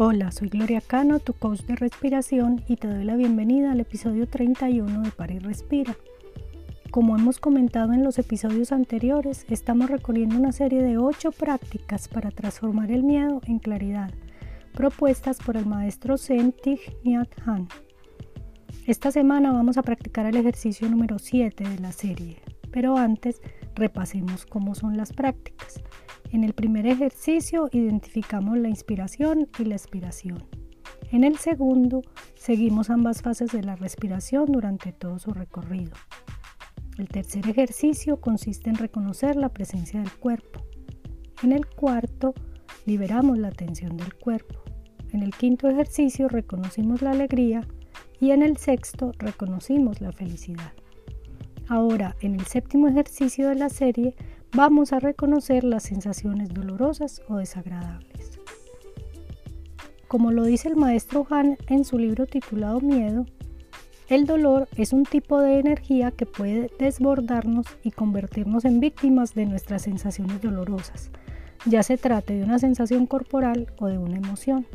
Hola, soy Gloria Cano, tu coach de respiración y te doy la bienvenida al episodio 31 de París Respira. Como hemos comentado en los episodios anteriores, estamos recorriendo una serie de 8 prácticas para transformar el miedo en claridad, propuestas por el maestro Zen Thich Nhat Hanh. Esta semana vamos a practicar el ejercicio número 7 de la serie, pero antes repasemos cómo son las prácticas. En el primer ejercicio identificamos la inspiración y la expiración. En el segundo, seguimos ambas fases de la respiración durante todo su recorrido. El tercer ejercicio consiste en reconocer la presencia del cuerpo. En el cuarto, liberamos la tensión del cuerpo. En el quinto ejercicio reconocimos la alegría y en el sexto reconocimos la felicidad. Ahora, en el séptimo ejercicio de la serie, vamos a reconocer las sensaciones dolorosas o desagradables. Como lo dice el maestro Han en su libro titulado Miedo, el dolor es un tipo de energía que puede desbordarnos y convertirnos en víctimas de nuestras sensaciones dolorosas, ya se trate de una sensación corporal o de una emoción,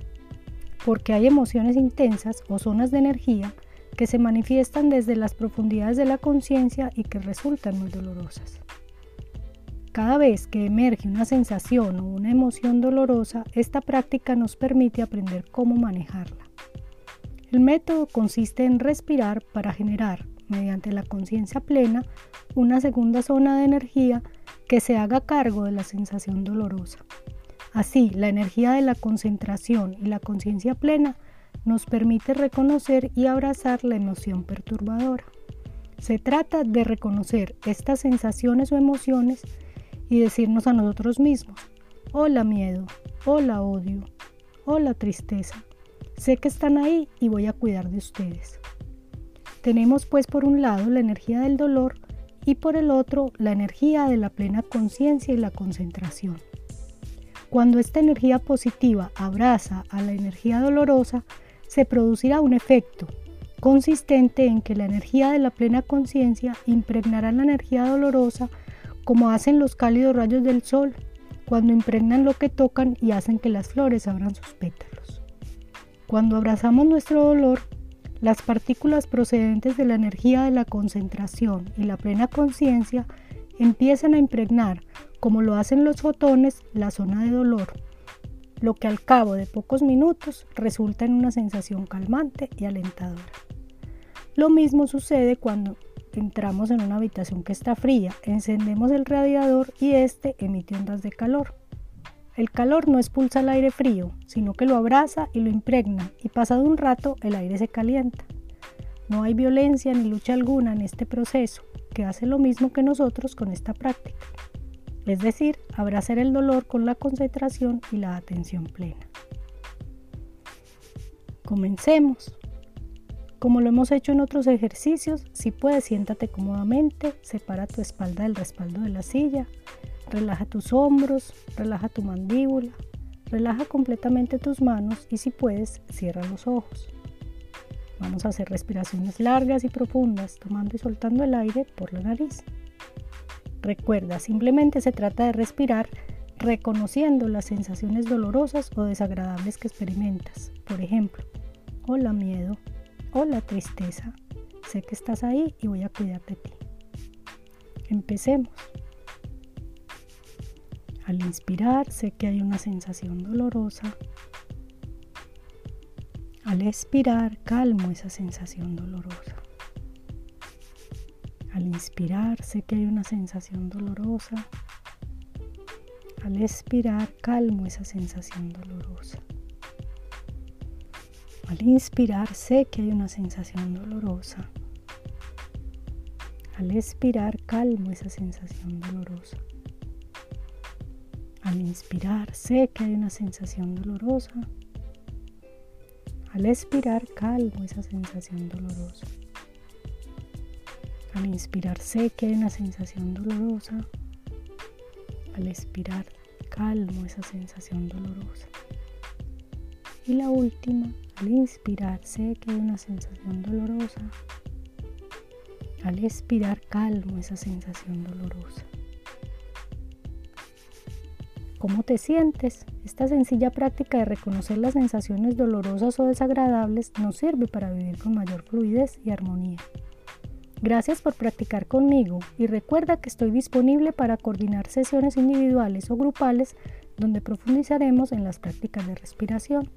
porque hay emociones intensas o zonas de energía que se manifiestan desde las profundidades de la conciencia y que resultan muy dolorosas. Cada vez que emerge una sensación o una emoción dolorosa, esta práctica nos permite aprender cómo manejarla. El método consiste en respirar para generar, mediante la conciencia plena, una segunda zona de energía que se haga cargo de la sensación dolorosa. Así, la energía de la concentración y la conciencia plena nos permite reconocer y abrazar la emoción perturbadora. Se trata de reconocer estas sensaciones o emociones y decirnos a nosotros mismos, hola miedo, hola odio, hola tristeza, sé que están ahí y voy a cuidar de ustedes. Tenemos pues por un lado la energía del dolor y por el otro la energía de la plena conciencia y la concentración. Cuando esta energía positiva abraza a la energía dolorosa, se producirá un efecto consistente en que la energía de la plena conciencia impregnará la energía dolorosa como hacen los cálidos rayos del sol cuando impregnan lo que tocan y hacen que las flores abran sus pétalos. Cuando abrazamos nuestro dolor, las partículas procedentes de la energía de la concentración y la plena conciencia empiezan a impregnar, como lo hacen los fotones, la zona de dolor, lo que al cabo de pocos minutos resulta en una sensación calmante y alentadora. Lo mismo sucede cuando entramos en una habitación que está fría, encendemos el radiador y este emite ondas de calor. El calor no expulsa el aire frío, sino que lo abraza y lo impregna y pasado un rato el aire se calienta. No hay violencia ni lucha alguna en este proceso, que hace lo mismo que nosotros con esta práctica. Es decir, abrazar el dolor con la concentración y la atención plena. Comencemos. Como lo hemos hecho en otros ejercicios, si puedes siéntate cómodamente, separa tu espalda del respaldo de la silla, relaja tus hombros, relaja tu mandíbula, relaja completamente tus manos y si puedes, cierra los ojos. Vamos a hacer respiraciones largas y profundas, tomando y soltando el aire por la nariz. Recuerda, simplemente se trata de respirar reconociendo las sensaciones dolorosas o desagradables que experimentas. Por ejemplo, hola miedo, Hola tristeza, sé que estás ahí y voy a cuidar de ti. Empecemos. Al inspirar sé que hay una sensación dolorosa. Al expirar calmo esa sensación dolorosa. Al inspirar sé que hay una sensación dolorosa. Al expirar calmo esa sensación dolorosa. Al inspirar sé que hay una sensación dolorosa. Al expirar calmo esa sensación dolorosa. Al inspirar sé que hay una sensación dolorosa. Al expirar calmo esa sensación dolorosa. Al inspirar sé que hay una sensación dolorosa. Al expirar calmo esa sensación dolorosa. Y la última, al inspirar sé que hay una sensación dolorosa. Al expirar calmo esa sensación dolorosa. cómo te sientes. Esta sencilla práctica de reconocer las sensaciones dolorosas o desagradables nos sirve para vivir con mayor fluidez y armonía. Gracias por practicar conmigo y recuerda que estoy disponible para coordinar sesiones individuales o grupales donde profundizaremos en las prácticas de respiración.